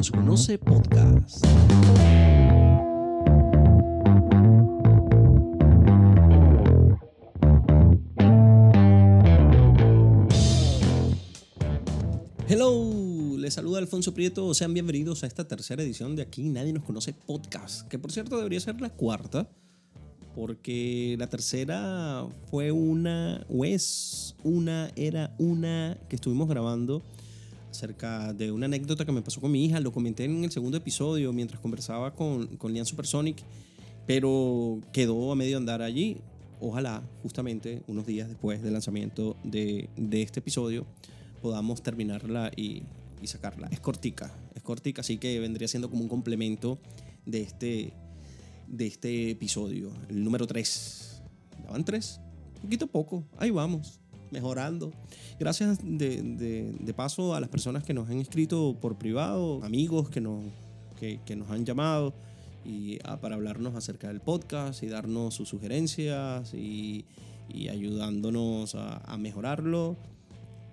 nos conoce podcast. Hello, les saluda Alfonso Prieto. Sean bienvenidos a esta tercera edición de Aquí Nadie Nos Conoce Podcast, que por cierto debería ser la cuarta, porque la tercera fue una, o es una, era una que estuvimos grabando acerca de una anécdota que me pasó con mi hija. Lo comenté en el segundo episodio mientras conversaba con, con Lian Supersonic, pero quedó a medio andar allí. Ojalá, justamente unos días después del lanzamiento de, de este episodio, podamos terminarla y, y, sacarla. Es cortica, es cortica, así que vendría siendo como un complemento de este, de este episodio, el número 3. ¿Ya van 3? Un poquito poco, ahí vamos, mejorando. Gracias de, de, de, paso a las personas que nos han escrito por privado, amigos que nos, que, que nos han llamado y a, para hablarnos acerca del podcast y darnos sus sugerencias y, y ayudándonos a, a mejorarlo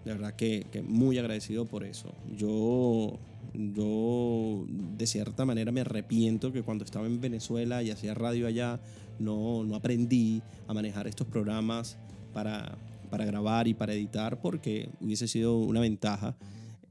de verdad que, que, muy agradecido por eso. Yo, yo de cierta manera me arrepiento que cuando estaba en Venezuela y hacía radio allá, no, no aprendí a manejar estos programas para, para grabar y para editar porque hubiese sido una ventaja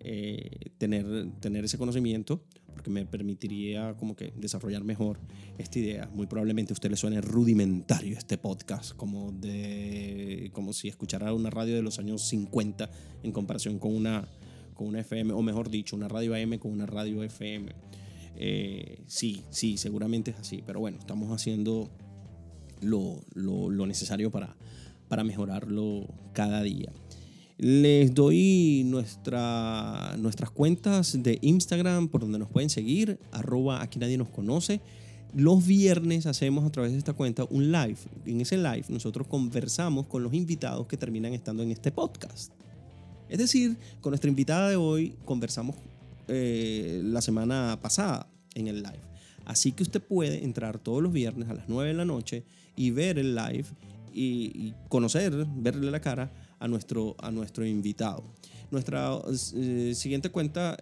eh, tener, tener ese conocimiento porque me permitiría como que desarrollar mejor esta idea. Muy probablemente a usted le suene rudimentario este podcast, como, de, como si escuchara una radio de los años 50 en comparación con una, con una FM, o mejor dicho, una radio AM con una radio FM. Eh, sí, sí, seguramente es así, pero bueno, estamos haciendo lo, lo, lo necesario para, para mejorarlo cada día. Les doy nuestra, nuestras cuentas de Instagram por donde nos pueden seguir, arroba aquí nadie nos conoce. Los viernes hacemos a través de esta cuenta un live. En ese live nosotros conversamos con los invitados que terminan estando en este podcast. Es decir, con nuestra invitada de hoy conversamos eh, la semana pasada en el live. Así que usted puede entrar todos los viernes a las 9 de la noche y ver el live y, conocer, verle la cara a nuestro, a nuestro invitado. Nuestra eh, siguiente cuenta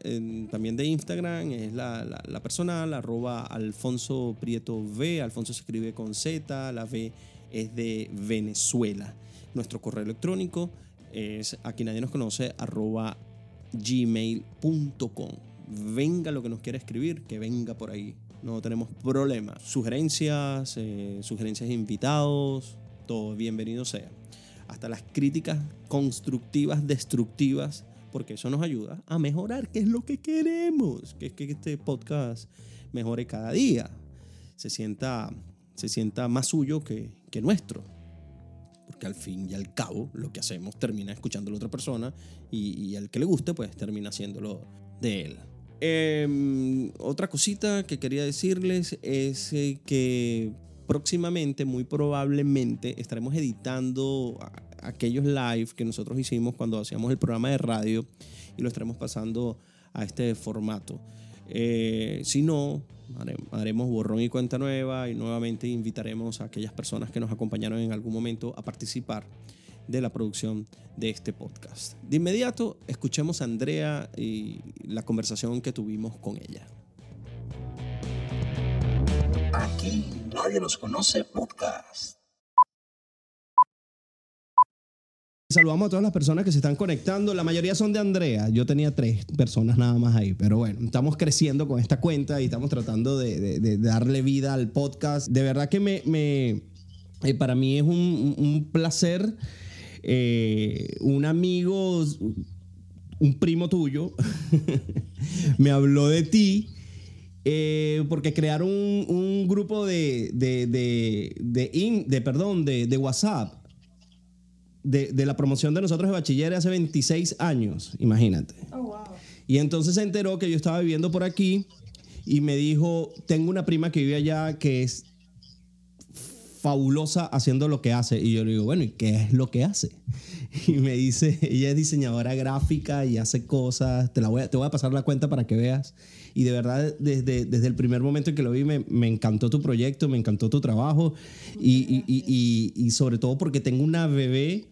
también de Instagram es la, la, la, personal, arroba Alfonso Prieto V. Alfonso se escribe con Z, la V es de Venezuela. Nuestro correo electrónico es, aquí nadie nos conoce, arroba gmail.com. Venga lo que nos quiera escribir, que venga por ahí. No tenemos problema. Sugerencias, eh, sugerencias de invitados, todo bienvenido sea hasta las críticas constructivas, destructivas, porque eso nos ayuda a mejorar, que es lo que queremos, que es que este podcast mejore cada día, se sienta, se sienta más suyo que, que nuestro. Porque al fin y al cabo lo que hacemos termina escuchando a la otra persona y, y al que le guste pues termina haciéndolo de él. Eh, otra cosita que quería decirles es eh, que próximamente, muy probablemente, estaremos editando aquellos live que nosotros hicimos cuando hacíamos el programa de radio y lo estaremos pasando a este formato. Eh, si no, haremos borrón y cuenta nueva y nuevamente invitaremos a aquellas personas que nos acompañaron en algún momento a participar de la producción de este podcast. De inmediato, escuchemos a Andrea y la conversación que tuvimos con ella. Aquí nadie nos conoce podcast. Saludamos a todas las personas que se están conectando. La mayoría son de Andrea. Yo tenía tres personas nada más ahí. Pero bueno, estamos creciendo con esta cuenta y estamos tratando de, darle vida al podcast. De verdad que me, eh, para mí es un, un placer. Eh, un amigo, un primo tuyo, me habló de ti. Eh, porque crearon un, un grupo de, de, de, de, in, de perdón, de, de WhatsApp de, de, la promoción de nosotros de bachiller hace 26 años, imagínate. Oh, wow. Y entonces se enteró que yo estaba viviendo por aquí y me dijo, tengo una prima que vive allá que es fabulosa haciendo lo que hace. Y yo le digo, bueno, ¿y qué es lo que hace? Y me dice, ella es diseñadora gráfica y hace cosas, te, la voy a, te voy a pasar la cuenta para que veas. Y de verdad, desde, desde el primer momento en que lo vi, me, me encantó tu proyecto, me encantó tu trabajo. Y, y, y, y, sobre todo porque tengo una bebé,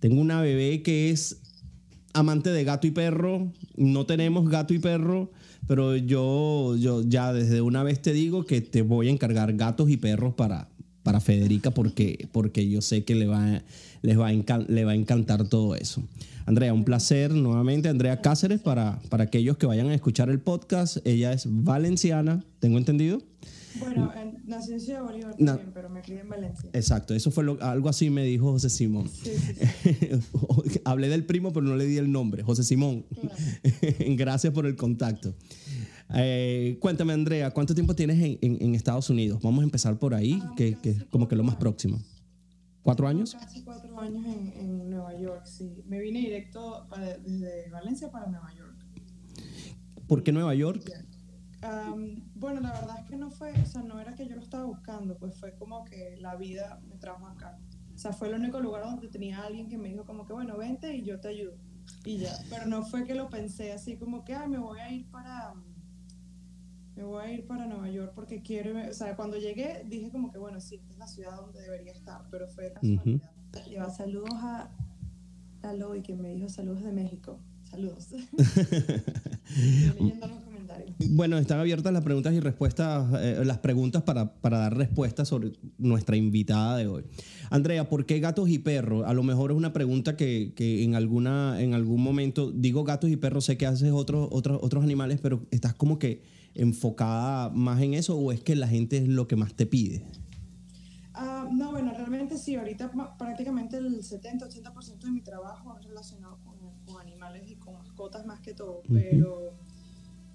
tengo una bebé que es amante de gato y perro. No tenemos gato y perro, pero yo, yo ya desde una vez te digo que te voy a encargar gatos y perros para, para Federica porque, porque yo sé que le va, les va, a le va a encantar todo eso. Andrea, un placer nuevamente. Andrea Cáceres, para, para aquellos que vayan a escuchar el podcast, ella es valenciana, ¿tengo entendido? Bueno, en- nací en Ciudad Bolívar Na- también, pero me crié en Valencia. Exacto, eso fue lo- algo así me dijo José Simón. Sí, sí, sí. Hablé del primo, pero no le di el nombre, José Simón. Claro. Gracias por el contacto. Eh, cuéntame, Andrea, ¿cuánto tiempo tienes en, en- en Estados Unidos? Vamos a empezar por ahí, Ah, que, que es como que lo más próximo. ¿Cuatro años? Casi cuatro años en, en Nueva York, sí. Me vine directo para- desde Valencia para Nueva York. ¿Por qué Nueva York? Am, bueno, la verdad es que no fue, o sea, no era que yo lo estaba buscando, pues fue como que la vida me trajo acá. O sea, fue el único lugar donde tenía alguien que me dijo como que, bueno, vente y yo te ayudo. Y ya, pero no fue que lo pensé así como que, ay, me voy a ir para, me voy a ir para Nueva York porque quiero, o sea, cuando llegué dije como que, bueno, sí, esta es la ciudad donde debería estar, pero fue casualidad. Y va, saludos a, a Loy que me dijo saludos de México. Saludos. Leyendo los comentarios. Bueno, están abiertas las preguntas y respuestas, eh, las preguntas para, para dar respuestas sobre nuestra invitada de hoy. Andrea, ¿por qué gatos y perros? A lo mejor es una pregunta que, que en, alguna, en algún momento, digo gatos y perros, sé que haces otros, otros, otros animales, pero estás como que enfocada más en eso o es que la gente es lo que más te pide? Ah, no, bueno, realmente sí, ahorita prácticamente el 70-80% de mi trabajo es relacionado con, con animales y con mascotas más que todo, pero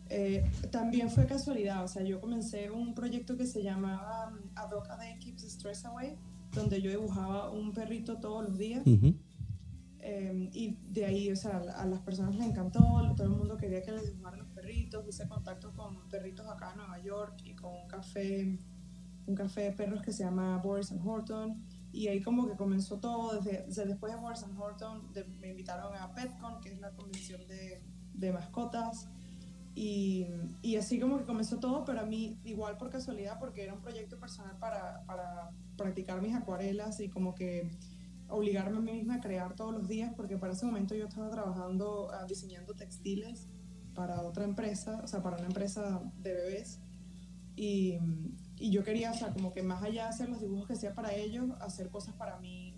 eh, también fue casualidad, o sea, yo comencé un proyecto que se llamaba um, A Dog a Day Keeps Stress Away, donde yo dibujaba un perrito todos los días. Ujú. Eh, y de ahí, o sea, a las personas les encantó, todo el mundo quería que les dibujaran los perritos, hice contacto con perritos acá en Nueva York y con un café, un café de perros que se llama Boris and Horton, y ahí como que comenzó todo, desde, desde después de Boris and Horton de- me invitaron a PetCon, que es la convención de, de mascotas, y, y así como que comenzó todo, pero a mí igual por casualidad, porque era un proyecto personal para, para practicar mis acuarelas y como que obligarme a mí misma a crear todos los días, porque para ese momento yo estaba trabajando ah, diseñando textiles para otra empresa, o sea, para una empresa de bebés. Y, y yo quería, o sea, como que más allá de hacer los dibujos que hacía para ellos, hacer cosas para mí,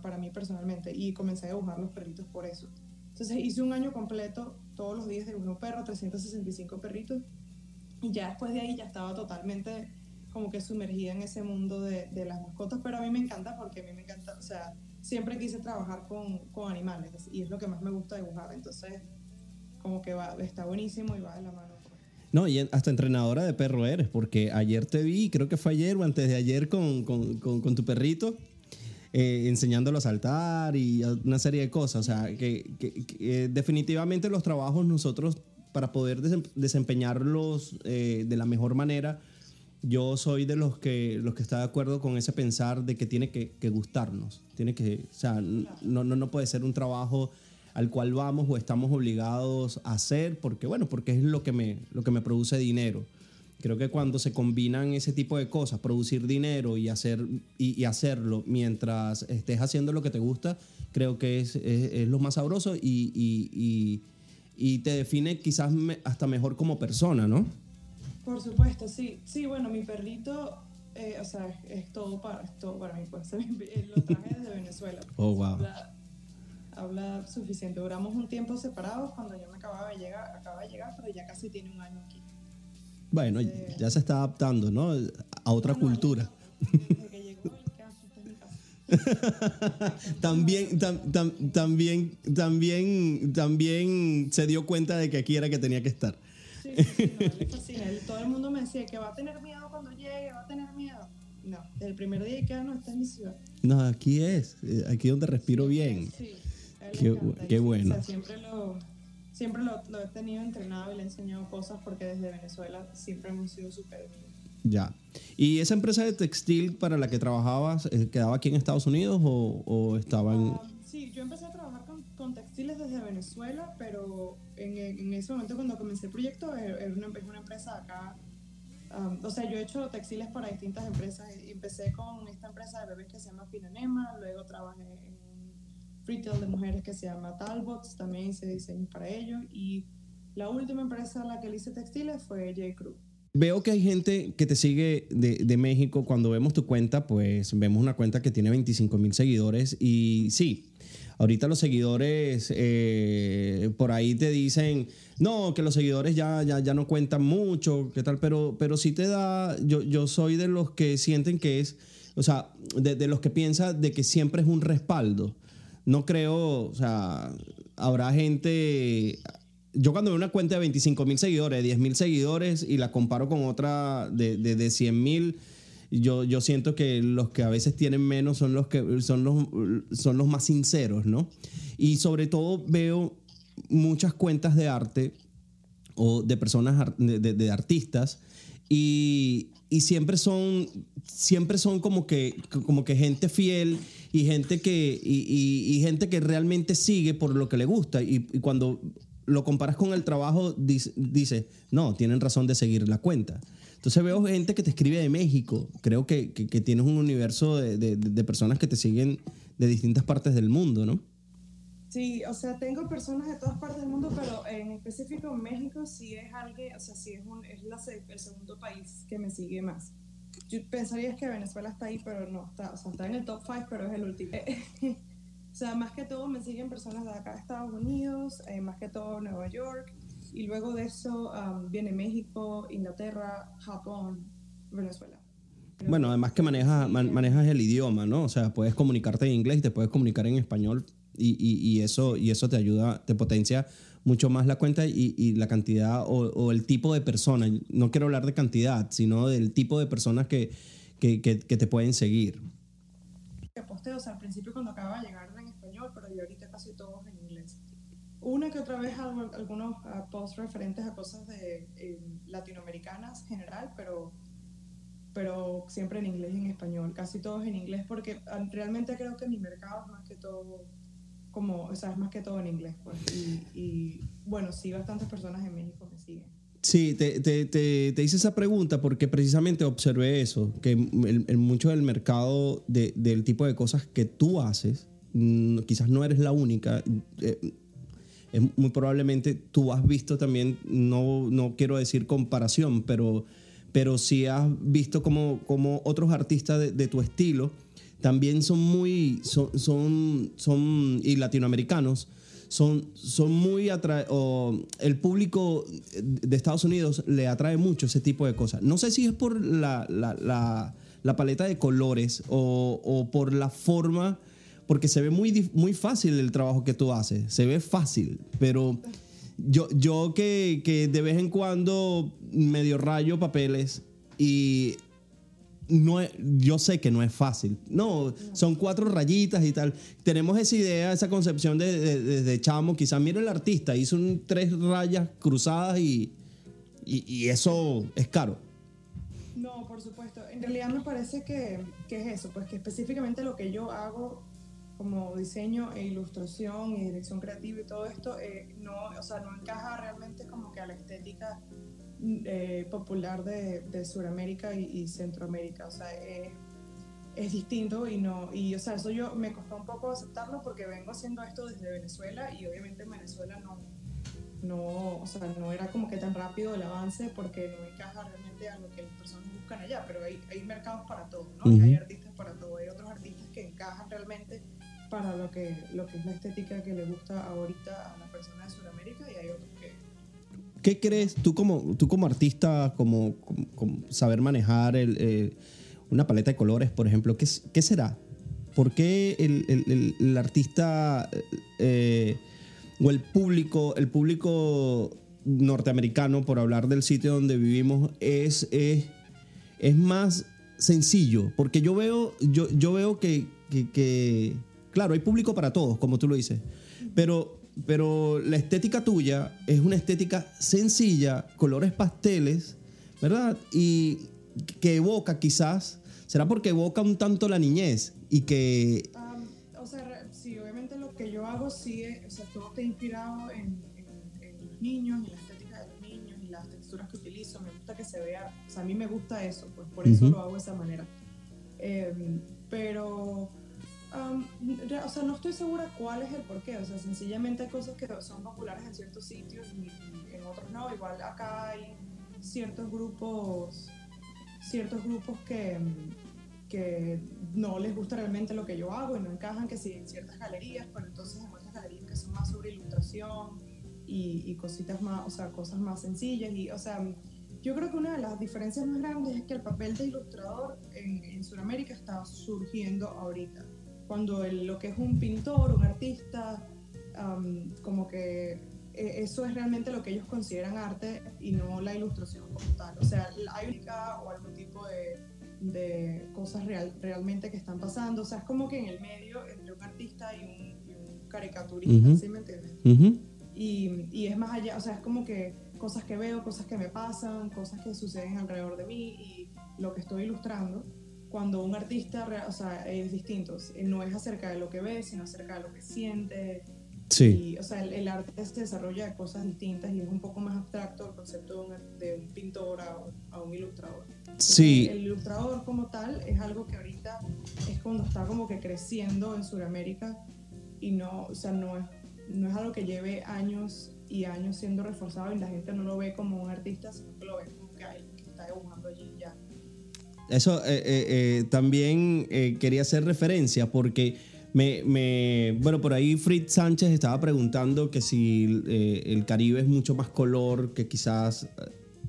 para mí personalmente. Y comencé a dibujar los perritos por eso. Entonces hice un año completo, todos los días dibujé un perro, 365 perritos. Y ya después de ahí ya estaba totalmente como que sumergida en ese mundo de, de las mascotas, pero a mí me encanta porque a mí me encanta, o sea, siempre quise trabajar con, con animales y es lo que más me gusta dibujar, entonces como que está buenísimo y va de la mano. pues. No, y hasta entrenadora de perro eres, porque ayer te vi, creo que fue ayer o antes de ayer con, con, con- tu perrito, eh, enseñándolo a saltar y una serie de cosas. O sea, que, eh, definitivamente los trabajos nosotros, para poder desem- desempeñarlos eh, de la mejor manera, yo soy de los que, los que está de acuerdo con ese pensar de que tiene que, que gustarnos. Tiene que, o sea, no, no, no puede ser un trabajo al cual vamos o estamos obligados a hacer porque, bueno, porque es lo que me, lo que me produce dinero. Creo que cuando se combinan ese tipo de cosas, producir dinero y, hacer, y, y hacerlo mientras estés haciendo lo que te gusta, creo que es, es- es lo más sabroso y, y- y- te define quizás me- hasta mejor como persona, ¿no? Por supuesto, sí. Sí, bueno, mi perrito, eh, o sea, es, todo para, es todo para mí, pues lo traje desde Venezuela. Oh, wow. Habla suficiente. Duramos un tiempo separados cuando yo me acababa de llegar, acababa de llegar, pero ya casi tiene un año aquí. Bueno, ya se está adaptando, ¿no? A otra No, no, cultura. Desde que llegó el caso, mi casa. También, tam- tam- también, también, también se dio cuenta de que aquí era que tenía que estar. Sí, sí, sí, no. Él- todo el mundo me decía que va a tener miedo cuando llegue, va a tener miedo. No, el primer día que no, esta es mi ciudad. No, aquí es, eh, aquí donde respiro bien. Sí, Qué encanta. qué bueno. O sea, siempre lo, siempre lo, lo he tenido entrenado y le he enseñado cosas porque desde Venezuela siempre hemos sido súper. Ya. ¿Y esa empresa de textil para la que trabajabas eh, quedaba aquí en Estados Unidos o, o estaba en... Ah, sí, yo empecé a trabajar con, con textiles desde Venezuela, pero en, en ese momento cuando comencé el proyecto era era una, es una empresa acá. um, o sea, yo he hecho textiles para distintas empresas. Empecé con esta empresa de bebés que se llama Pinanema, luego trabajé en retail de mujeres que se llama Talbots, también hice diseños para ellos y La última empresa a la que le hice textiles fue J. Crew. Veo que hay gente que te sigue de, de México. Cuando vemos tu cuenta, pues vemos una cuenta que tiene 25 mil seguidores. Y sí, ahorita los seguidores eh, por ahí te dicen, no, que los seguidores ya, ya, ya no cuentan mucho, qué tal, pero, pero sí te da, yo, yo soy de los que sienten que es, o sea, de, de los que piensan de que siempre es un respaldo. No creo, o sea, habrá gente, yo cuando veo una cuenta de 25 mil seguidores, 10 mil seguidores y la comparo con otra de, de, de 100 mil, yo, yo siento que los que a veces tienen menos son los, que, son los, son los más sinceros, ¿no? Y sobre todo veo muchas cuentas de arte o de personas, de, de- de artistas y, y siempre son siempre son como que como que gente fiel y gente que y, y- y gente que realmente sigue por lo que le gusta. Y, y cuando lo comparas con el trabajo dice, dice, no tienen razón de seguir la cuenta. Entonces veo gente que te escribe de México. Creo que, que- que tienes un universo de, de- de personas que te siguen de distintas partes del mundo no Sí, o sea, tengo personas de todas partes del mundo, pero en específico México sí es alguien, o sea, sí es, un, es la el segundo país que me sigue más. Yo pensaría que Venezuela está ahí, pero no está, o sea, está en el top 5, pero es el último. o sea, más que todo me siguen personas de acá de Estados Unidos, eh, más que todo Nueva York, y luego de eso um, viene México, Inglaterra, Japón, Venezuela. Bueno, además que manejas, man- manejas el idioma, ¿no? O sea, puedes comunicarte en inglés y te puedes comunicar en español y, y- y eso, y eso te ayuda, te potencia mucho más la cuenta y, y la cantidad o, o el tipo de personas. No quiero hablar de cantidad, sino del tipo de personas que, que, que- que te pueden seguir. que posteo, o sea, al principio cuando acaba de llegar en español, pero yo ahorita casi todos en inglés. Una que otra vez hago algunos ah, posts referentes a cosas de eh, latinoamericanas general, pero, pero siempre en inglés y en español, casi todos en inglés, porque ah, realmente creo que mi mercado es más que todo, como, o sea, es más que todo en inglés, pues, y, y, bueno, sí, bastantes personas en México me siguen. Sí, te, te, te, te hice esa pregunta porque precisamente observé eso, que el, el mucho del mercado de- del tipo de cosas que tú haces, mm, quizás no eres la única, eh, muy probablemente tú has visto también, no, no quiero decir comparación, pero, pero sí has visto como, como otros artistas de, de tu estilo también son muy, son, son, son y latinoamericanos, son, son muy el público de Estados Unidos le atrae mucho ese tipo de cosas. No sé si es por la, la, la, la paleta de colores o, o por la forma, porque se ve muy, muy fácil el trabajo que tú haces, se ve fácil, pero yo, yo que, que de vez en cuando medio rayo papeles y no yo sé que no es fácil. No, son cuatro rayitas y tal. Tenemos esa idea, esa concepción de, de, de- chamo. Quizás mira el artista, hizo tres rayas cruzadas y, y, eso es caro. No, por supuesto. En realidad me parece que, que es eso, pues que específicamente lo que yo hago como diseño e ilustración y dirección creativa y todo esto, eh, no, o sea, no encaja realmente como que a la estética eh, popular de, de Sudamérica y, y Centroamérica. O sea, es, es distinto y no, y o sea, eso yo me costó un poco aceptarlo porque vengo haciendo esto desde Venezuela y obviamente en Venezuela no, no, o sea, no era como que tan rápido el avance porque no encaja realmente a lo que las personas buscan allá, pero hay, hay mercados para todo, ¿no? Y hay Ujú. artistas para todo, hay otros artistas que encajan realmente para lo que, lo que es la estética que le gusta ahorita a la persona de Sudamérica y hay. ¿Qué crees tú como, tú como artista, como, saber manejar eh, una paleta de colores, por ejemplo? ¿Qué, será? ¿Por qué el- el artista eh, o el público, el público norteamericano, por hablar del sitio donde vivimos, es, es, es más sencillo? Porque yo veo, yo, yo veo que, que- que, claro, hay público para todos, como tú lo dices, pero, pero la estética tuya es una estética sencilla, colores pasteles, ¿verdad? Y que evoca quizás, será porque evoca un tanto la niñez y que Am, o sea, sí, obviamente lo que yo hago sí, es- o sea, todo está inspirado en, en- en los niños, en la estética de los niños y las texturas que utilizo. Me gusta que se vea, o sea, a mí me gusta eso, pues por eso lo hago de esa manera. Em, pero Um, o sea, no estoy segura cuál es el porqué. O sea, sencillamente hay cosas que son populares en ciertos sitios y, y en otros no. Igual acá hay ciertos grupos, ciertos grupos que, que no les gusta realmente lo que yo hago y no encajan que sí en ciertas galerías, pero entonces en otras galerías que son más sobre ilustración y, y cositas más, o sea, cosas más sencillas. Y, o sea, yo creo que una de las diferencias más grandes es que el papel de ilustrador en, en Sudamérica está surgiendo ahorita. Cuando el- lo que es un pintor, un artista, am, como que eh, eso es realmente lo que ellos consideran arte y no la ilustración como tal. O sea, hay única o algún tipo de, de cosas real, realmente que están pasando. O sea, es como que en el medio entre un artista y un, y un caricaturista, Ujú. ¿sí me entiendes? Ujú. Y, y es más allá, o sea, es como que cosas que veo, cosas que me pasan, cosas que suceden alrededor de mí y lo que estoy ilustrando. Cuando un artista, o sea, es distinto, no es acerca de lo que ve, sino acerca de lo que siente. Sí. Y, o sea, el, el arte se desarrolla de cosas distintas y es un poco más abstracto el concepto de un, de un pintor a, a un ilustrador. Sí. El ilustrador como tal es algo que ahorita es cuando está como que creciendo en Sudamérica y no, o sea, no es, no es algo que lleve años y años siendo reforzado y la gente no lo ve como un artista, sino que lo ve como que alguien que está dibujando allí ya. Eso eh, eh, eh, también quería hacer referencia porque me, me- bueno, por ahí Fritz Sánchez estaba preguntando que si el Caribe es mucho más color que quizás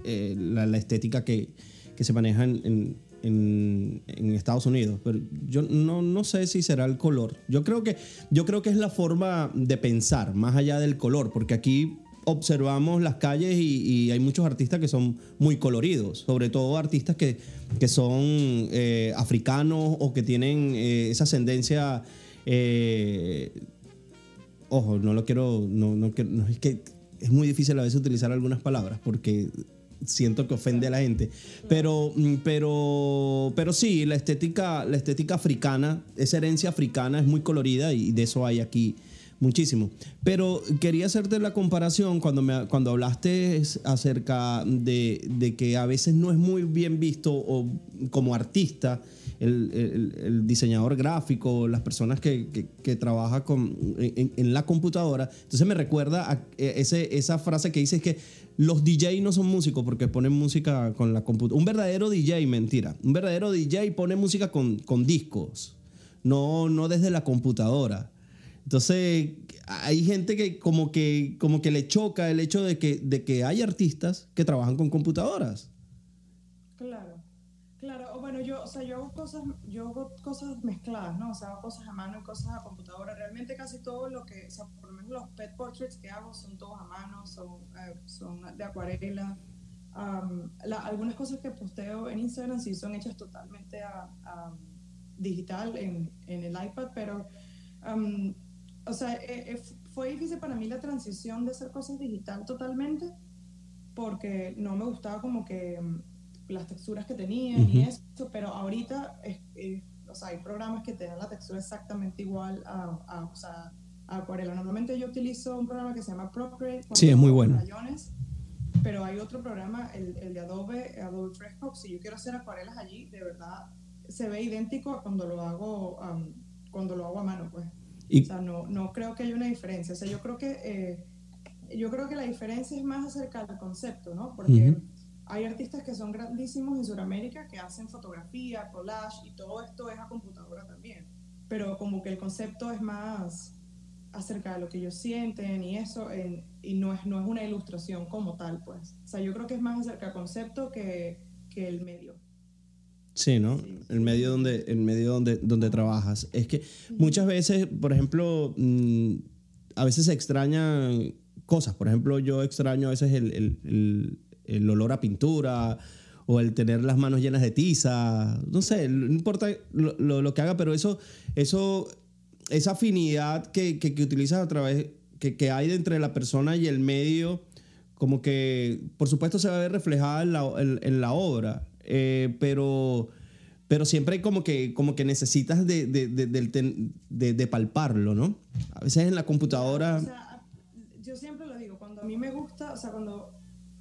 la, estética que, que se maneja en, en- en- en Estados Unidos, pero yo no, no sé si será el color. Yo creo, que, yo creo que es la forma de pensar, más allá del color, porque aquí observamos las calles y, hay muchos artistas que son muy coloridos, sobre todo artistas que, que son eh, africanos o que tienen eh, esa ascendencia... eh, ojo, no lo quiero, no, no, es que es muy difícil a veces utilizar algunas palabras porque siento que ofende a la gente, pero, mm, pero, pero sí, la estética, la estética africana, esa herencia africana es muy colorida y de eso hay aquí muchísimo. Pero quería hacerte la comparación cuando, me, cuando hablaste acerca de, de que a veces no es muy bien visto o como artista el, el- diseñador gráfico, las personas que, que, en, la computadora. Entonces me recuerda a ese, esa frase que dice que los DJ no son músicos porque ponen música con la computadora. Un verdadero DJ, mentira. Un verdadero DJ pone música con, con discos, no, no desde la computadora. Entonces, hay gente que como que, como que le choca el hecho de que, de que hay artistas que trabajan con computadoras. Claro, claro. O bueno, yo, o sea, yo hago cosas, yo hago cosas mezcladas, ¿no? O sea, hago cosas a mano y cosas a computadora. Realmente casi todo lo que, o sea, por lo menos los pet portraits que hago son todos a mano, son, eh, son de acuarela. Am, la- algunas cosas que posteo en Instagram sí son hechas totalmente a, a digital en, en el iPad, pero, am, o sea, eh, eh, fue difícil para mí la transición de hacer cosas digital totalmente porque no me gustaba como que mm, las texturas que tenían y eso, pero ahorita es, es- o sea, hay programas que te dan la textura exactamente igual a, a, o sea, a acuarela. Normalmente yo utilizo un programa que se llama Procreate. Sí, es muy bueno. rayones, pero hay otro programa, el, el de Adobe, Adobe Fresco, si yo quiero hacer acuarelas allí, de verdad se ve idéntico a cuando lo hago, am, cuando lo hago a mano, pues. Y- O sea, no, no creo que haya una diferencia. O sea, yo creo que, eh, yo creo que la diferencia es más acerca del concepto, ¿no? Porque Ujú. hay artistas que son grandísimos en Sudamérica que hacen fotografía, collage y todo esto es a computadora también. Pero como que el concepto es más acerca de lo que ellos sienten y eso, en- y no es, no es una ilustración como tal, pues. O sea, yo creo que es más acerca del concepto que, que el medio. Sí, ¿no? El medio donde, el medio donde, donde trabajas. Es que muchas veces, por ejemplo, mm, a veces se extrañan cosas. Por ejemplo, yo extraño a veces el, el- el- el olor a pintura o el tener las manos llenas de tiza. No sé, no importa lo, lo- lo que haga, pero eso, eso esa afinidad que, que, que utilizas a través, que, que hay entre la persona y el medio, como que, por supuesto, se va a ver reflejada en la, en, en la obra, eh, pero, pero siempre como que, como que necesitas de, de, de, de- palparlo, ¿no? A veces en la computadora... O sea, yo siempre lo digo, cuando a mí me gusta, o sea, cuando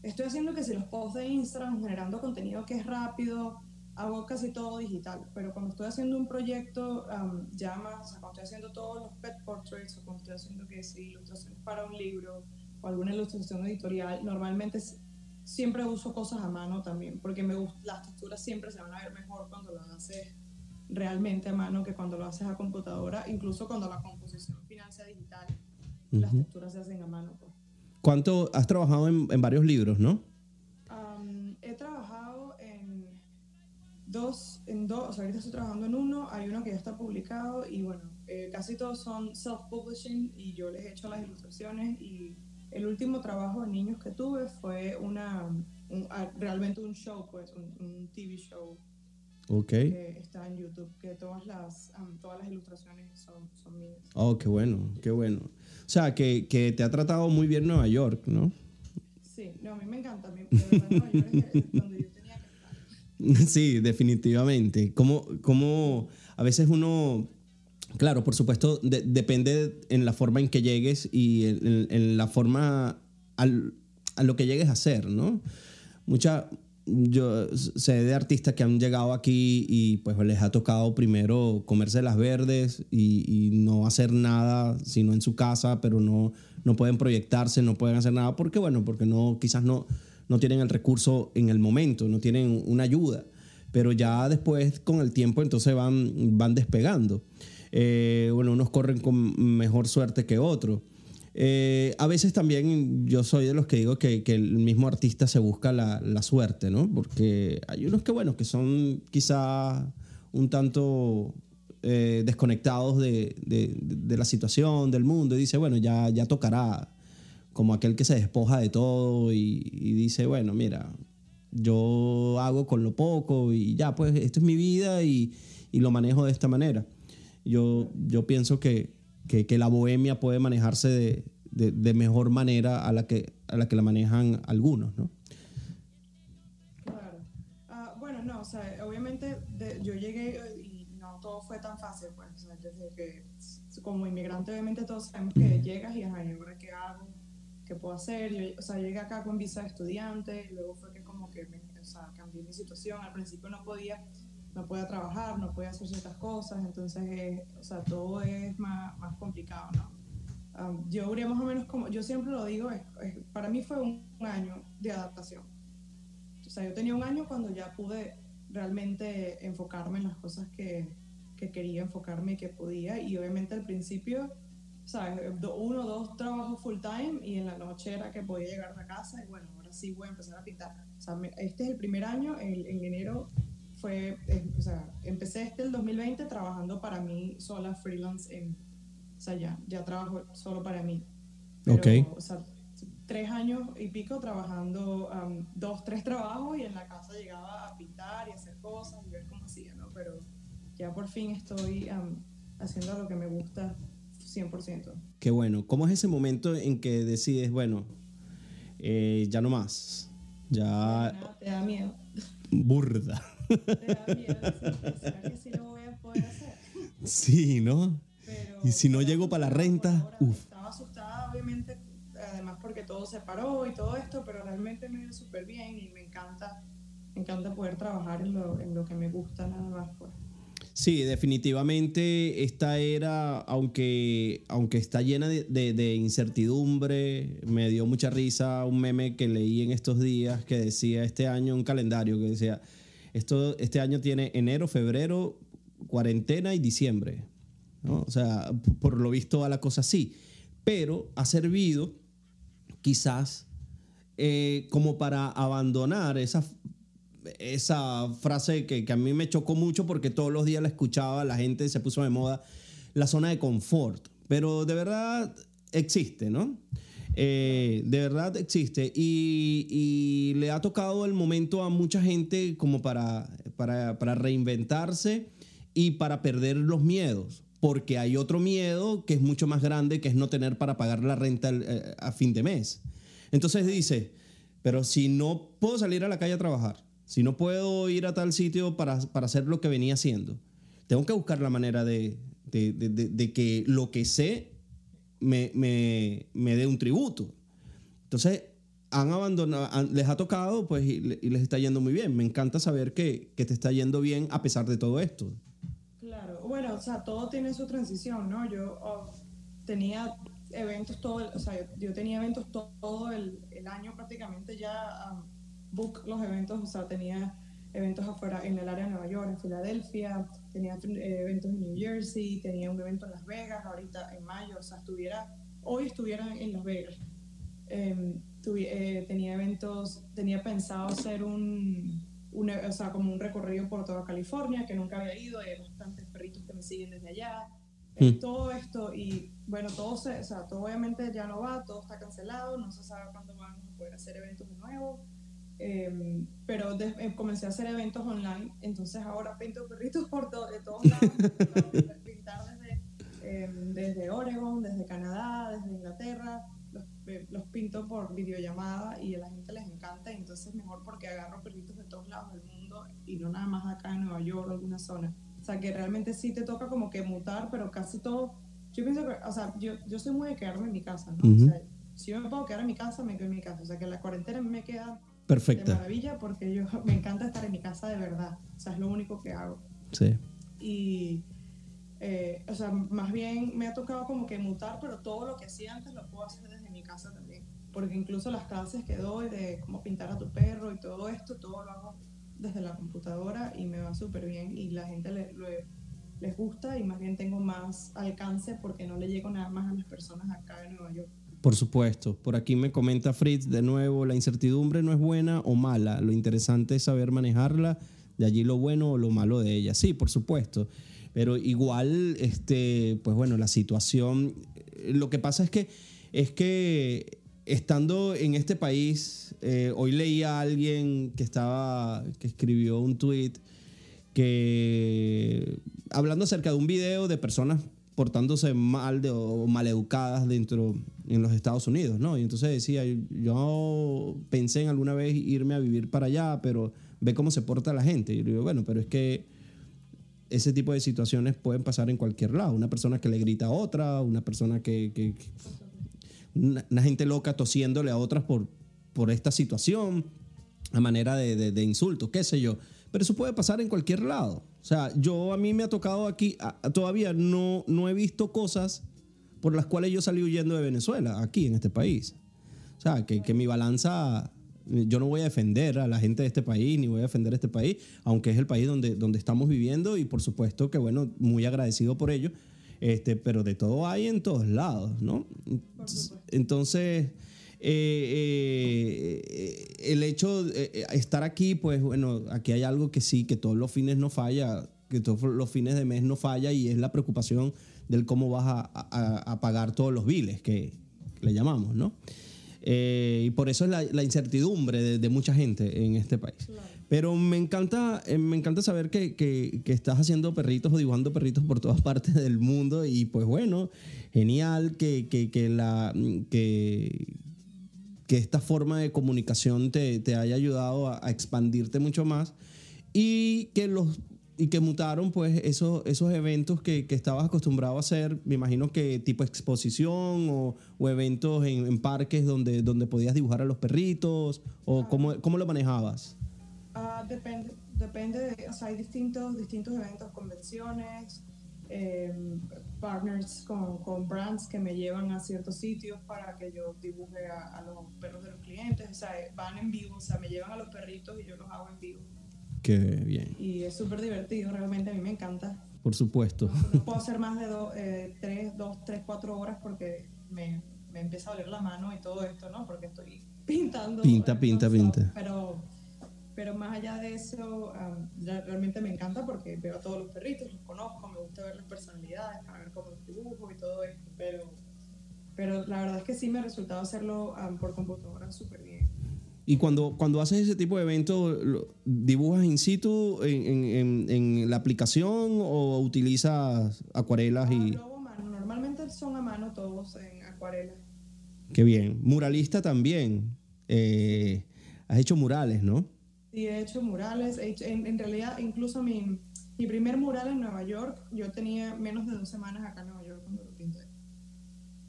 estoy haciendo que si los posts de Instagram generando contenido que es rápido hago casi todo digital, pero cuando estoy haciendo un proyecto um, ya más, o sea, cuando estoy haciendo todos los pet portraits o cuando estoy haciendo que sí, ilustraciones para un libro o alguna ilustración editorial, normalmente siempre uso cosas a mano también, porque me gusta, las texturas siempre se van a ver mejor cuando las haces realmente a mano que cuando lo haces a computadora, incluso cuando la composición final sea digital, las texturas se hacen a mano. Pues. ¿Cuánto has trabajado en, en varios libros, no? Um, he trabajado en dos, en dos, o sea, ahorita estoy trabajando en uno, hay uno que ya está publicado y bueno, eh, casi todos son self-publishing y yo les he hecho las ilustraciones y el último trabajo de niños que tuve fue una, ah, realmente un show, pues, un, TV show. Ok. Que está en YouTube, que todas las, todas las ilustraciones son, son mías. Oh, qué bueno, qué bueno. O sea, que, que, te ha tratado muy bien Nueva York, ¿no? Sí, no, a mí me encanta. De verdad, Nueva York es donde yo tenía que estar. Sí, definitivamente. Como, como a veces uno Claro, por supuesto, depende en la forma en que llegues y en, la forma a lo que llegues a hacer, ¿no? Mucha, yo sé de artistas que han llegado aquí y pues les ha tocado primero comerse las verdes y, no hacer nada sino en su casa, pero no, no pueden proyectarse, no pueden hacer nada porque, bueno, porque no, quizás no, no tienen el recurso en el momento, no tienen una ayuda, pero ya después con el tiempo entonces van, van despegando. Eh, bueno, unos corren con mejor suerte que otros. Eh, a veces también yo soy de los que digo que, el mismo artista se busca la, suerte, ¿no? Porque hay unos que, bueno, que son quizá un tanto eh, desconectados de, la situación, del mundo, y dice, bueno, ya, ya tocará, como aquel que se despoja de todo y, dice, bueno, mira, yo hago con lo poco y ya, pues esto es mi vida y lo manejo de esta manera. Yo, yo pienso que, que, la bohemia puede manejarse de, de, mejor manera a la, que, a la que la manejan algunos, ¿no? Claro. Ah, bueno, no, o sea, obviamente yo llegué y no todo fue tan fácil, pues, o sea, desde que como inmigrante obviamente todos sabemos que llegas y, ajá, ¿y ahora qué hago? ¿Qué puedo hacer? Yo, o sea, llegué acá con visa de estudiante y luego fue que como que me, o sea, cambié mi situación. Al principio no podía no puede trabajar, no puede hacer ciertas cosas, entonces, o sea, todo es más, más complicado, ¿no? Yo duré más o menos como, yo siempre lo digo, es, para mí fue un, año de adaptación. O sea, yo tenía un año cuando ya pude realmente enfocarme en las cosas que, que quería enfocarme y que podía, y obviamente al principio, ¿sabes? Uno o dos trabajos full time y en la noche era que podía llegar a casa y bueno, ahora sí voy a empezar a pintar. O sea, este es el primer año, en, en enero fue, eh, o sea, empecé este el 2020 trabajando para mí sola, freelance, en, o sea, ya, ya trabajo solo para mí. Pero, O sea, tres años y pico trabajando, dos, tres trabajos y en la casa llegaba a pintar y hacer cosas y ver cómo hacía, ¿no? Pero ya por fin estoy haciendo lo que me gusta 100%. Qué bueno. ¿Cómo es ese momento en que decides, bueno, eh, ya no más? Ya... te da miedo. Burda. Sí, ¿no? y si no llego para la renta, uff. Estaba asustada, obviamente, además porque todo se paró y todo esto, pero realmente me dio súper bien y me encanta, me encanta poder trabajar en lo, en lo que me gusta nada más. Pues. Sí, definitivamente esta era, aunque, aunque está llena de, de, incertidumbre, me dio mucha risa un meme que leí en estos días que decía este año un calendario que decía esto, este año tiene enero, febrero, cuarentena y diciembre. O sea, por lo visto va la cosa así. Pero ha servido quizás eh, como para abandonar esa, esa frase que, que, a mí me chocó mucho porque todos los días la escuchaba, la gente se puso de moda, la zona de confort. Pero de verdad existe, ¿no? Eh, de verdad existe y, le ha tocado el momento a mucha gente como para, para, para, reinventarse y para perder los miedos, porque hay otro miedo que es mucho más grande, que es no tener para pagar la renta eh, a fin de mes. Entonces dice, pero si no puedo salir a la calle a trabajar, si no puedo ir a tal sitio para, para hacer lo que venía haciendo, tengo que buscar la manera de, de, de, de que lo que sé me, me, me dé un tributo. Entonces, han abandonado, les ha tocado, pues, y, le- y les está yendo muy bien. Me encanta saber que, que te está yendo bien a pesar de todo esto. Claro, bueno, o sea, todo tiene su transición, ¿no? Yo oh, tenía eventos todo, el- o sea, yo, tenía eventos to- todo el, el año prácticamente ya um, book los eventos, o sea, tenía eventos afuera en el área de Nueva York, en Filadelfia, tenía eh, eventos en New Jersey, tenía un evento en Las Vegas ahorita en mayo, o sea, estuviera, hoy estuviera en Las Vegas. Em, tuvi- eh, tenía eventos, tenía pensado hacer un, un, o sea, como un recorrido por toda California que nunca había ido, y hay bastantes perritos que me siguen desde allá. Eh, Mm. Todo esto y bueno, todo, se, o sea, todo obviamente ya no va, todo está cancelado, no se sabe cuándo vamos a poder hacer eventos de nuevo. Em, pero de- eh, comencé a hacer eventos online, entonces ahora pinto perritos por to- de todos lados. Pintar desde, em, desde Oregon, desde Canadá, desde Inglaterra. Los, eh, los pinto por videollamada y a la gente les encanta. Entonces, mejor porque agarro perritos de todos lados del mundo y no nada más acá en Nueva York o alguna zona. O sea, que realmente sí te toca como que mutar, pero casi todo. Yo pienso que, o sea, yo, yo soy muy de quedarme en mi casa, ¿no? Ujú. O sea, si yo me puedo quedar en mi casa, me quedo en mi casa. O sea, que la cuarentena me queda de Perfecta. maravilla porque yo me encanta estar en mi casa de verdad. O sea, es lo único que hago. Sí. Y, eh, o sea, más bien me ha tocado como que mutar, pero todo lo que hacía antes lo puedo hacer desde mi casa también. Porque incluso las clases que doy de cómo pintar a tu perro y todo esto, todo lo hago desde la computadora y me va súper bien y la gente le, lo- les gusta y más bien tengo más alcance porque no le llego nada más a las personas acá en Nueva York. Por supuesto. Por aquí me comenta Fritz de nuevo, la incertidumbre no es buena o mala. Lo interesante es saber manejarla, de allí lo bueno o lo malo de ella. Sí, por supuesto. Pero igual, este, pues bueno, la situación, eh, lo que pasa es que, es que estando en este país, eh, hoy leí a alguien que estaba, que escribió un tweet que hablando acerca de un video de personas portándose mal de, o maleducadas dentro en los Estados Unidos, ¿no? Y entonces decía, yo pensé en alguna vez irme a vivir para allá, pero ve cómo se porta la gente. Y yo digo, bueno, pero es que ese tipo de situaciones pueden pasar en cualquier lado. Una persona que le grita a otra, una persona que... que- que- una, una gente loca tosiéndole a otras por, por esta situación, a manera de, de, de insultos, qué sé yo. Pero eso puede pasar en cualquier lado. O sea, yo a mí me ha tocado aquí, todavía no, no he visto cosas por las cuales yo salí huyendo de Venezuela, aquí en este país. O sea, que, que mi balanza, yo no voy a defender a la gente de este país, ni voy a defender este país, aunque es el país donde, donde estamos viviendo y por supuesto que, bueno, muy agradecido por ello. Este, pero de todo hay en todos lados, ¿no? Entonces, eh, eh, el hecho de eh, estar aquí, pues bueno, aquí hay algo que sí, que todos los fines no falla, que todos los fines de mes no falla y es la preocupación del cómo vas a, a- a pagar todos los biles que le llamamos, ¿no? Eh, y por eso es la, la incertidumbre de, de mucha gente en este país. Pero me encanta, eh, me encanta saber que, que- que estás haciendo perritos o dibujando perritos por todas partes del mundo y pues bueno, genial que, que, que la, que, que esta forma de comunicación te, te haya ayudado a, a expandirte mucho más y que los y que mutaron pues esos, esos eventos que, que estabas acostumbrado a hacer, me imagino que tipo exposición o, o eventos en, en parques donde, donde podías dibujar a los perritos o cómo, cómo lo manejabas. Ah, depende, depende de, o sea, hay distintos, distintos eventos, convenciones, em, partners con, con brands que me llevan a ciertos sitios para que yo dibuje a, a los perros de los clientes, o sea, van en vivo, o sea, me llevan a los perritos y yo los hago en vivo. Qué bien, Y es súper divertido, realmente a mí me encanta. por supuesto. No puedo hacer más de do- eh, tres, dos, tres, cuatro horas porque me, me empieza a doler la mano y todo esto, ¿no? Porque estoy pintando. Pinta, eh, pinta, pinta. Pero, pero más allá de eso, ya realmente me encanta porque veo a todos los perritos, los conozco, me gusta ver las personalidades, para ver cómo los dibujo y todo esto. Pero, pero la verdad es que sí me ha resultado hacerlo am, por computadora súper bien. Y cuando, cuando haces ese tipo de eventos, ¿dibujas in situ en, en- en- la aplicación o utilizas acuarelas Ah, y...? lo hago a mano. Normalmente son a mano todos en acuarela. Qué bien. Muralista también. Eh, has hecho murales, ¿no? Sí, he hecho murales. He hecho- en, en realidad, incluso mi, mi primer mural en Nueva York, yo tenía menos de dos semanas acá en Nueva York cuando lo pinté.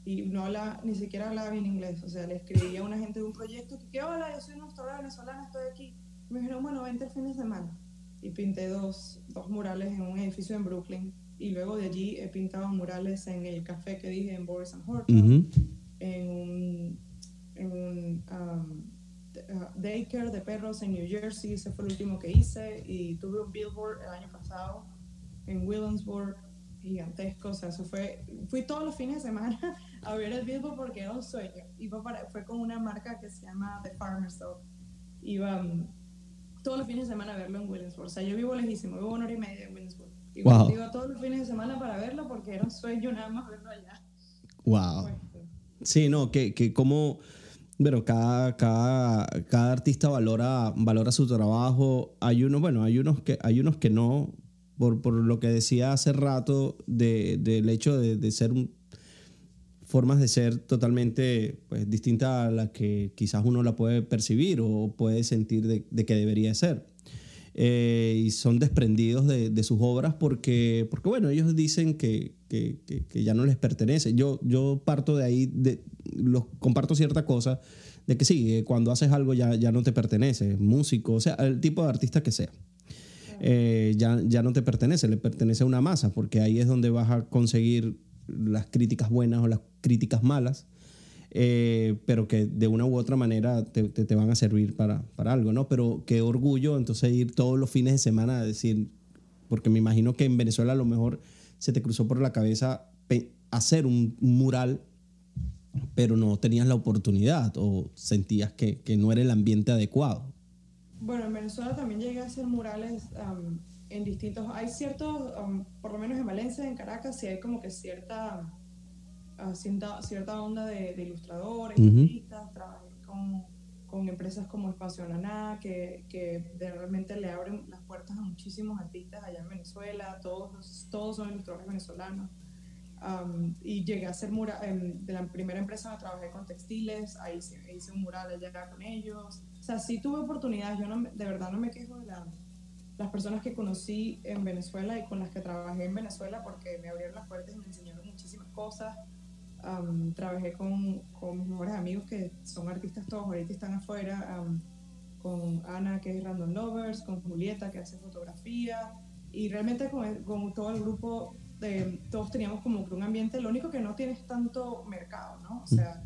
y no habla, ni siquiera hablaba bien inglés. O sea, le escribía a una gente de un proyecto que, hola, yo soy una autora venezolana, estoy aquí. Y me dijeron, bueno, vente el fin de semana. Y pinté dos, dos murales en un edificio en Brooklyn. Y luego de allí he pintado murales en el café que dije en Boris and Horton, en un, en un um, uh, daycare de perros en New Jersey, ese fue el último que hice. Y tuve un billboard el año pasado en Williamsburg, gigantesco. O sea, eso fue. Fui todos los fines de semana a ver el billboard porque era un sueño. Iba para, fue con una marca que se llama The Farmer's Dog. Iba um, todos los fines de semana a verlo en Williamsburg. O sea, yo vivo lejísimo, vivo una hora y media en Williamsburg. Y Wow. iba todos los fines de semana para verlo porque era un sueño nada más verlo allá. Wow. Pues, Sí, no, que, que como, bueno, cada, cada, cada artista valora, valora su trabajo. Hay unos, bueno, hay unos que, hay unos que no, por, por lo que decía hace rato de- del hecho de, de ser un, formas de ser totalmente pues, distintas a las que quizás uno la puede percibir o puede sentir de, de que debería ser. Eh, y son desprendidos de, sus obras porque, porque, bueno, ellos dicen que- que ya no les pertenece. Yo, yo parto de ahí, de, los, comparto cierta cosa, de que sí, eh, cuando haces algo ya, ya no te pertenece, músico, o sea, el tipo de artista que sea. Eh, ya, ya no te pertenece, le pertenece a una masa, porque ahí es donde vas a conseguir las críticas buenas o las críticas malas, eh, pero que de una u otra manera te, te- te van a servir para, para algo, ¿no? Pero qué orgullo entonces ir todos los fines de semana a decir, porque me imagino que en Venezuela a lo mejor se te cruzó por la cabeza hacer un mural, pero no tenías la oportunidad o sentías que, que no era el ambiente adecuado. Bueno, en Venezuela también llegué a hacer murales um, en distintos. Hay ciertos, um, por lo menos en Valencia, en Caracas, sí hay como que cierta, cierta, cierta onda de, de ilustradores, Ujú. artistas. Trabajé con, con empresas como Espacio Naná, que, que de- realmente le abren las puertas a muchísimos artistas allá en Venezuela. Todos, todos son ilustradores venezolanos. Um, y llegué a hacer mural, de la primera empresa donde trabajé con textiles, ahí hice, hice un mural allá con ellos. O sea, sí tuve oportunidades, yo no, de verdad no me quejo de la- las personas que conocí en Venezuela y con las que trabajé en Venezuela porque me abrieron las puertas y me enseñaron muchísimas cosas. Um, trabajé con, con mis mejores amigos que son artistas todos, ahorita están afuera, um, con Ana que es Random Lovers, con Julieta que hace fotografía y realmente con, con todo el grupo de, todos teníamos como que un ambiente, lo único que no tienes tanto mercado, ¿no? O sea,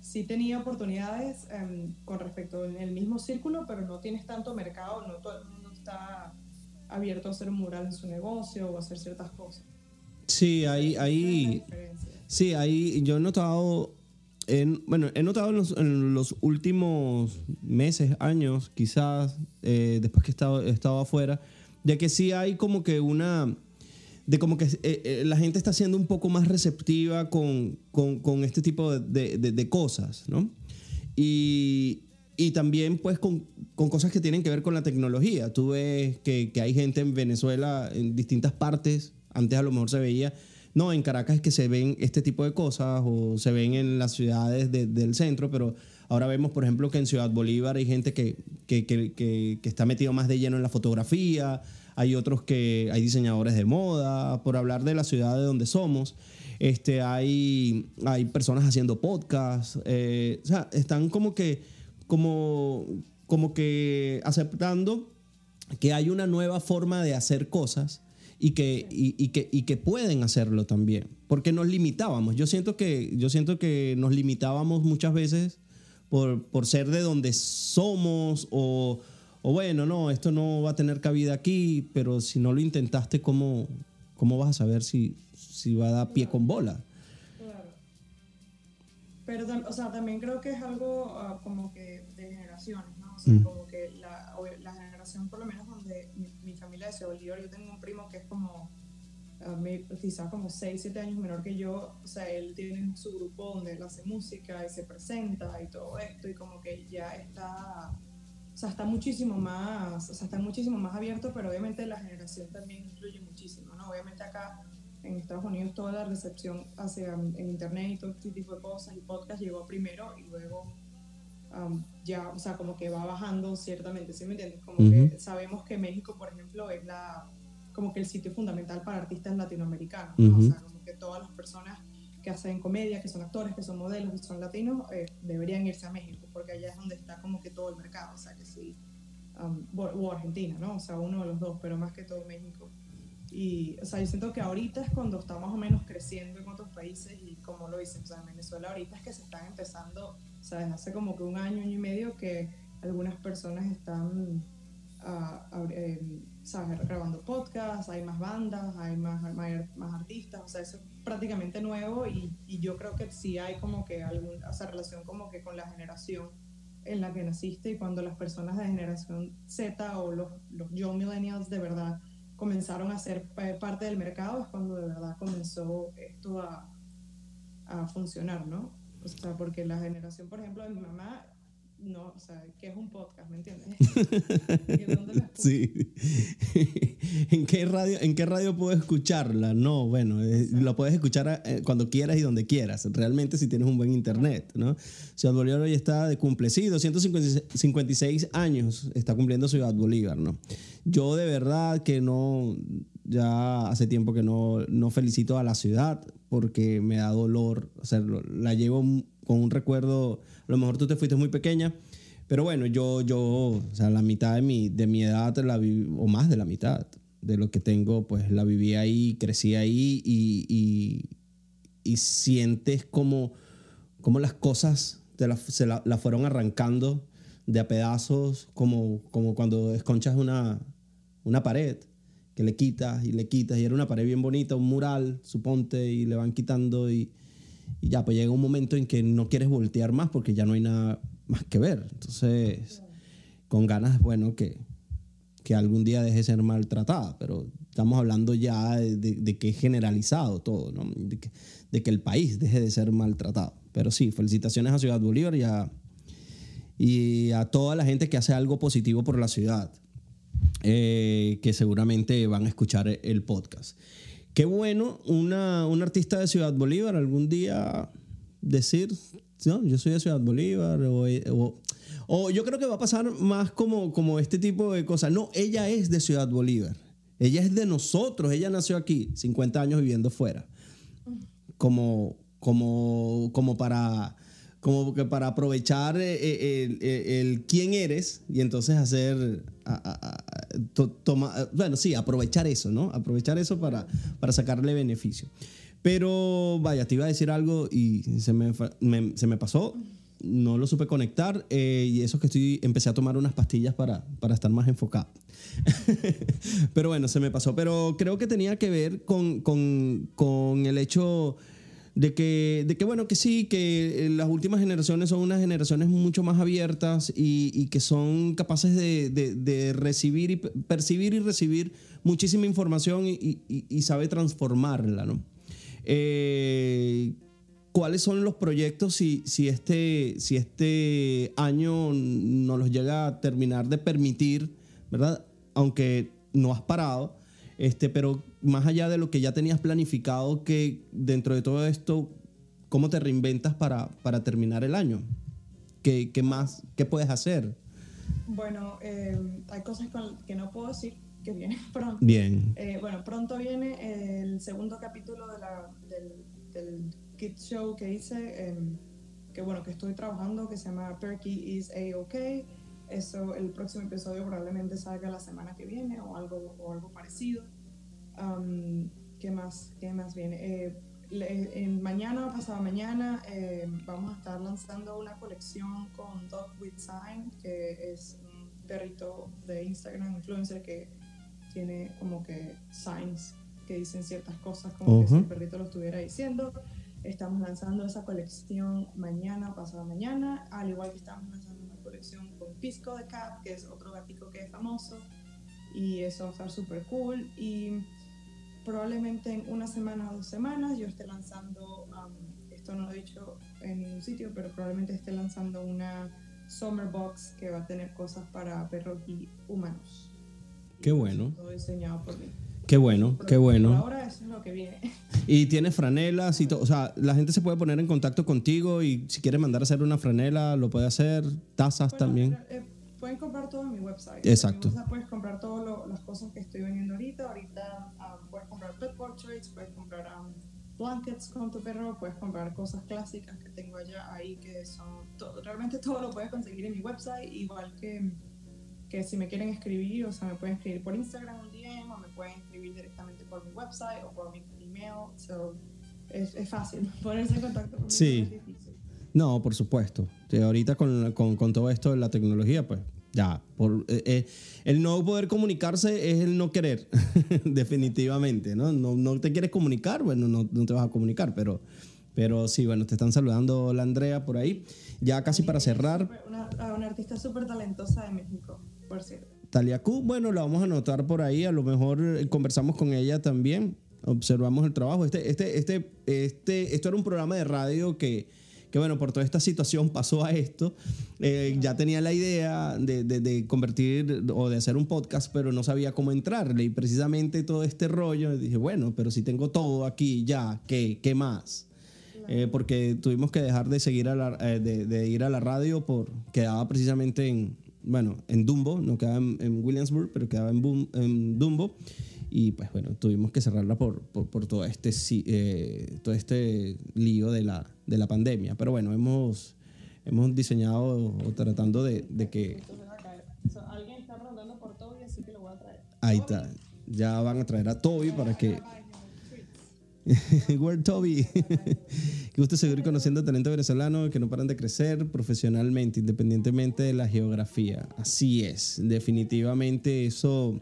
sí tenía oportunidades em, con respecto en el mismo círculo, pero no tienes tanto mercado, no todo el mundo está abierto a hacer un mural en su negocio o a hacer ciertas cosas. Sí, ahí, ahí. Sí, ahí yo he notado, en, bueno, he notado en los, últimos meses, años, quizás, eh, después que he estado, afuera, de que sí hay como que una, de como que eh, eh, la gente está siendo un poco más receptiva con, con, este tipo de- de cosas, ¿no? Y, y también pues con, con cosas que tienen que ver con la tecnología. Tú ves que, que hay gente en Venezuela, en distintas partes, antes a lo mejor se veía, no, en Caracas es que se ven este tipo de cosas o se ven en las ciudades de- del centro, pero ahora vemos, por ejemplo, que en Ciudad Bolívar hay gente que, que, que, que- que está metido más de lleno en la fotografía, hay otros que hay diseñadores de moda, por hablar de la ciudad de donde somos. Este, hay, hay personas haciendo podcasts, eh, o sea, están como que, como, como que aceptando que hay una nueva forma de hacer cosas y que, y, y que, y que pueden hacerlo también, porque nos limitábamos. Yo siento que, yo siento que nos limitábamos muchas veces por, por ser de donde somos o, o bueno, no, esto no va a tener cabida aquí, pero si no lo intentaste, ¿cómo, cómo vas a saber si, si va a dar pie con bola? Claro. Pero, o sea, también creo que es algo ah, como que de generaciones, ¿no? Sea, Mm. como que la, la generación, por lo menos donde mi, mi familia de Bolívar, yo tengo un primo que es como, quizás como 6, 7 años menor que yo, o sea, él tiene su grupo donde él hace música y se presenta y todo esto, y como que ya está, o sea, está muchísimo más, o sea, está muchísimo más abierto, pero obviamente la generación también influye muchísimo, ¿no? Obviamente acá en Estados Unidos toda la recepción hacia en internet y todo este tipo de cosas y podcast llegó primero y luego um, ya, o sea, como que va bajando ciertamente, ¿sí me entiendes? Como que Ujú. sabemos que México, por ejemplo, es la como que el sitio fundamental para artistas latinoamericanos, ¿no? Ujú. O sea, como que todas las personas que hacen comedia, que son actores, que son modelos, que son latinos, eh, deberían irse a México, porque allá es donde está como que todo el mercado, o sea, que sí, um, o, o Argentina, ¿no? O sea, uno de los dos, pero más que todo México. Y, o sea, yo siento que ahorita es cuando está más o menos creciendo en otros países y como lo dicen, o sea, en Venezuela ahorita es que se están empezando, desde hace como que un año, año y medio que algunas personas están, abri- eh, ¿sabes? grabando podcasts, hay más bandas, hay más, más, más artistas, o sea, eso es prácticamente nuevo y, y yo creo que sí hay como que algún, o sea, relación como que con la generación en la que naciste y cuando las personas de generación Z o los, los young millennials de verdad comenzaron a ser pa- parte del mercado es cuando de verdad comenzó esto a, a funcionar, ¿no? O sea, porque la generación, por ejemplo, de mi mamá, no, o sea, que es un podcast, ¿me entiendes? ¿Y dónde lo escucho? Sí. ¿En qué radio, en qué radio puedo escucharla? No, bueno, eh, lo puedes escuchar eh, cuando quieras y donde quieras. Realmente si tienes un buen internet, ¿no? Ciudad Bolívar hoy está de cumple, sí, 256 años está cumpliendo Ciudad Bolívar, ¿no? Yo de verdad que no, ya hace tiempo que no, no felicito a la ciudad porque me da dolor, o sea, la llevo con un recuerdo, a lo mejor tú te fuiste muy pequeña, pero bueno, yo, yo, o sea, la mitad de mi, de mi edad, la vi- o más de la mitad de lo que tengo, pues la viví ahí, crecí ahí y, y, y sientes como, como las cosas te la, se la, la fueron arrancando de a pedazos, como, como cuando esconchas una, una pared, que le quitas y le quitas, y era una pared bien bonita, un mural, suponte, y le van quitando y, ya, pues llega un momento en que no quieres voltear más porque ya no hay nada más que ver. Entonces, con ganas, bueno, que, que algún día deje de ser maltratada, pero estamos hablando ya de, que es generalizado todo, ¿no? De que, de que el país deje de ser maltratado. Pero sí, felicitaciones a Ciudad Bolívar y a, y a toda la gente que hace algo positivo por la ciudad, eh, que seguramente van a escuchar el podcast. Qué bueno una, un artista de Ciudad Bolívar algún día decir, no, yo soy de Ciudad Bolívar, o, o- yo creo que va a pasar más como, como este tipo de cosas. No, ella es de Ciudad Bolívar, ella es de nosotros, ella nació aquí, 50 años viviendo fuera como, como, como para como que para aprovechar eh, eh, el, quién eres y entonces hacer to- toma- bueno sí aprovechar eso no aprovechar eso para, para sacarle beneficio pero vaya te iba a decir algo y se me, me- se me pasó no lo supe conectar eh, y eso que estoy empecé a tomar unas pastillas para, para estar más enfocado pero bueno, se me pasó. Pero creo que tenía que ver con, con- con el hecho de que, de que, bueno, que sí, que eh, las últimas generaciones son unas generaciones mucho más abiertas y, y que son capaces de, de- recibir y pe- percibir y recibir muchísima información y, y- sabe transformarla, ¿no? Eh, ¿Cuáles son los proyectos si, si, este, si este año nos los llega a terminar de permitir, ¿verdad? Aunque no has parado, este, pero más allá de lo que ya tenías planificado, que dentro de todo esto, ¿cómo te reinventas para, para terminar el año? ¿Qué, qué más, qué puedes hacer? Bueno, eh, hay cosas con- que no puedo decir que vienen pronto. Bien. Eh, bueno, pronto viene el segundo capítulo de la, del, del Kids Show que hice, em, que bueno, que estoy trabajando, que se llama Perky is A-OK. Eso, el próximo episodio probablemente salga la semana que viene o algo, o algo parecido. Am, ¿Qué más? ¿Qué más viene? Eh, le- en mañana pasado mañana eh, vamos a estar lanzando una colección con Dog with Sign, que es un perrito de Instagram influencer que tiene como que signs que dicen ciertas cosas como que si el perrito lo estuviera diciendo. Estamos lanzando esa colección mañana, pasado mañana, al igual que estamos lanzando una colección con Pisco de Cat, que es otro gatico que es famoso, y eso va a estar súper cool. Y probablemente en una semana o dos semanas yo esté lanzando, um, esto no lo he dicho en ningún sitio, pero probablemente esté lanzando una Summer Box que va a tener cosas para perros y humanos. Qué bueno. Todo diseñado por mí. Qué bueno, qué bueno. ahora eso es lo que viene. Y tienes franelas y todo. O sea, la gente se puede poner en contacto contigo y si quiere mandar a hacer una franela, lo puede hacer. Tazas Bueno, también. eh, comprar todo en mi website. Exacto. En mi puedes comprar todas las cosas que estoy vendiendo ahorita. Ahorita ah, puedes comprar pet portraits, puedes comprar um, blankets con tu perro, puedes comprar cosas clásicas que tengo allá ahí que son todo, realmente todo lo puedes conseguir en mi website, igual que, que si me quieren escribir, o sea, me pueden escribir por Instagram un DM o me pueden escribir directamente por mi website o por mi email, so, es, es fácil ponerse en contacto conmigo. Sí. no por supuesto. Ahorita con, con- con todo esto de la tecnología, pues ya. Por, eh, eh, el no poder comunicarse es el no querer, definitivamente. ¿no? No, no te quieres comunicar, bueno, no, no te vas a comunicar, pero, pero sí, bueno, te están saludando la Andrea por ahí. Ya casi para cerrar, Una, una artista súper talentosa de México, por cierto. Talia Q, bueno, la vamos a anotar por ahí. A lo mejor eh, conversamos con ella también. Observamos el trabajo. Este, este, este, este, esto era un programa de radio que, que bueno, por toda esta situación pasó a esto. Eh, ya tenía la idea de, de- de convertir o de hacer un podcast, pero no sabía cómo entrarle. Y precisamente todo este rollo, dije, bueno, pero si tengo todo aquí ya, ¿qué, qué más? Eh, porque tuvimos que dejar de seguir a la, eh, de, de ir a la radio por quedaba precisamente en bueno en Dumbo no quedaba en, en Williamsburg pero quedaba en, Boom- en Dumbo y pues bueno tuvimos que cerrarla por, por, por todo este eh, todo este lío de la, de la pandemia pero bueno hemos hemos diseñado o tratando de, de que alguien está rondando por Toby, así que lo voy a traer. ahí está ya van a traer a Toby para que Word Toby. Qué gusto seguir conociendo talento venezolano que no paran de crecer profesionalmente, independientemente de la geografía. Así es, definitivamente eso,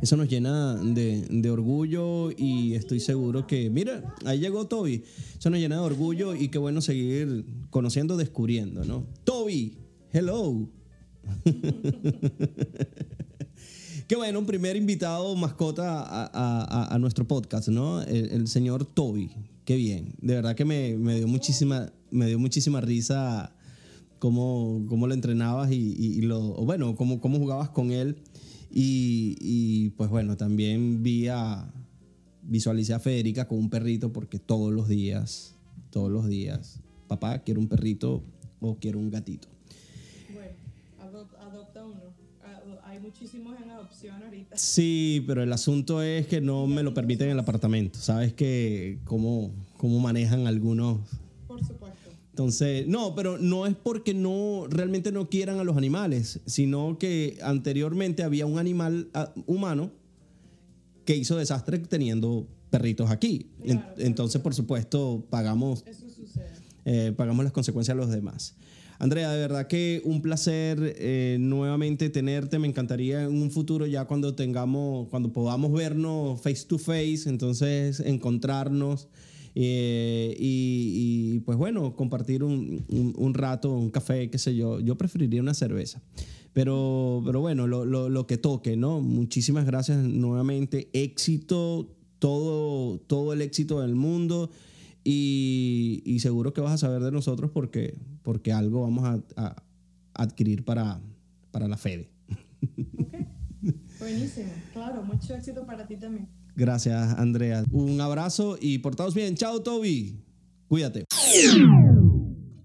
eso nos llena de, de orgullo y estoy seguro que, mira, ahí llegó Toby. Eso nos llena de orgullo y qué bueno seguir conociendo, descubriendo, ¿no? Toby, hello. Qué bueno, un primer invitado mascota a, a- nuestro podcast, ¿no? El, señor Toby. Qué bien. De verdad que me, me dio muchísima, me dio muchísima risa cómo, cómo lo entrenabas y, y- y lo, bueno, cómo, cómo jugabas con él. Y, y, pues bueno, también vi a, visualicé a Federica con un perrito porque todos los días, todos los días, papá, quiero un perrito o quiero un gatito. Bueno, adop- adopta uno. Hay muchísimos en adopción ahorita. Sí, pero el asunto es que no me lo permiten en el apartamento. ¿Sabes que cómo, cómo manejan algunos? Entonces, no, pero no es porque no realmente no quieran a los animales, sino que anteriormente había un animal ah, humano que hizo desastre teniendo perritos aquí. Claro, entonces, por supuesto, pagamos Eso sucede. eh, pagamos las consecuencias a los demás. Andrea, de verdad que un placer eh, nuevamente tenerte. Me encantaría en un futuro ya cuando tengamos, cuando podamos vernos face to face, entonces encontrarnos eh, y, pues bueno, compartir un, un- rato, un café, qué sé yo. Yo preferiría una cerveza. Pero, pero bueno, lo, lo- lo que toque, ¿no? Muchísimas gracias nuevamente. Éxito, todo, todo el éxito del mundo. Y, seguro que vas a saber de nosotros porque, porque algo vamos a, adquirir para, para la Fede. Ok. Buenísimo. Claro, mucho éxito para ti también. Gracias, Andrea. Un abrazo y portaos bien. Chao, Toby. Cuídate.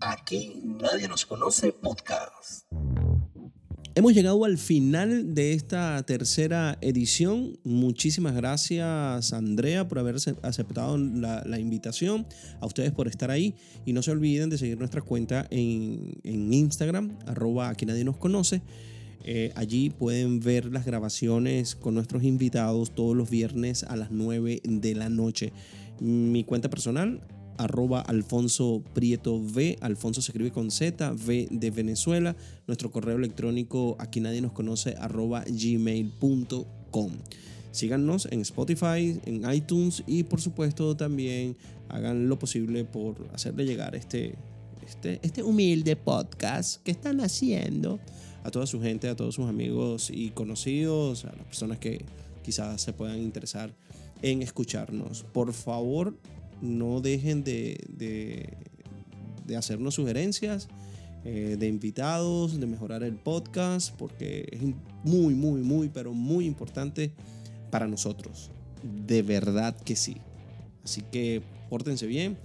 Aquí nadie nos conoce podcast. Hemos llegado al final de esta tercera edición. Muchísimas gracias, Andrea, por haber ace- aceptado la, la invitación. A ustedes por estar ahí. Y no se olviden de seguir nuestra cuenta en, en Instagram, arroba aquí nadie nos conoce. Eh, allí pueden ver las grabaciones con nuestros invitados todos los viernes a las 9 de la noche. Mi cuenta personal, arroba Alfonso Prieto V. Alfonso se escribe con Z, V de Venezuela. Nuestro correo electrónico, aquí nadie nos conoce, arroba gmail.com. Síganos en Spotify, en iTunes y por supuesto también hagan lo posible por hacerle llegar este, este, este humilde podcast que están haciendo a toda su gente, a todos sus amigos y conocidos, a las personas que quizás se puedan interesar en escucharnos. Por favor, no dejen de, de, de hacernos sugerencias eh, de invitados, de mejorar el podcast, porque es muy, muy, muy, pero muy importante para nosotros. De verdad que sí. Así que pórtense bien.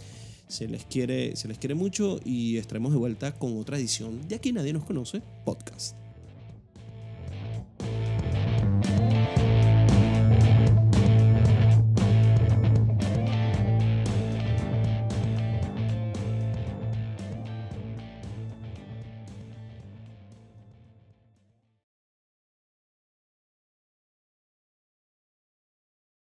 Se les quiere, se les quiere mucho y estaremos de vuelta con otra edición de Aquí Nadie Nos Conoce podcast.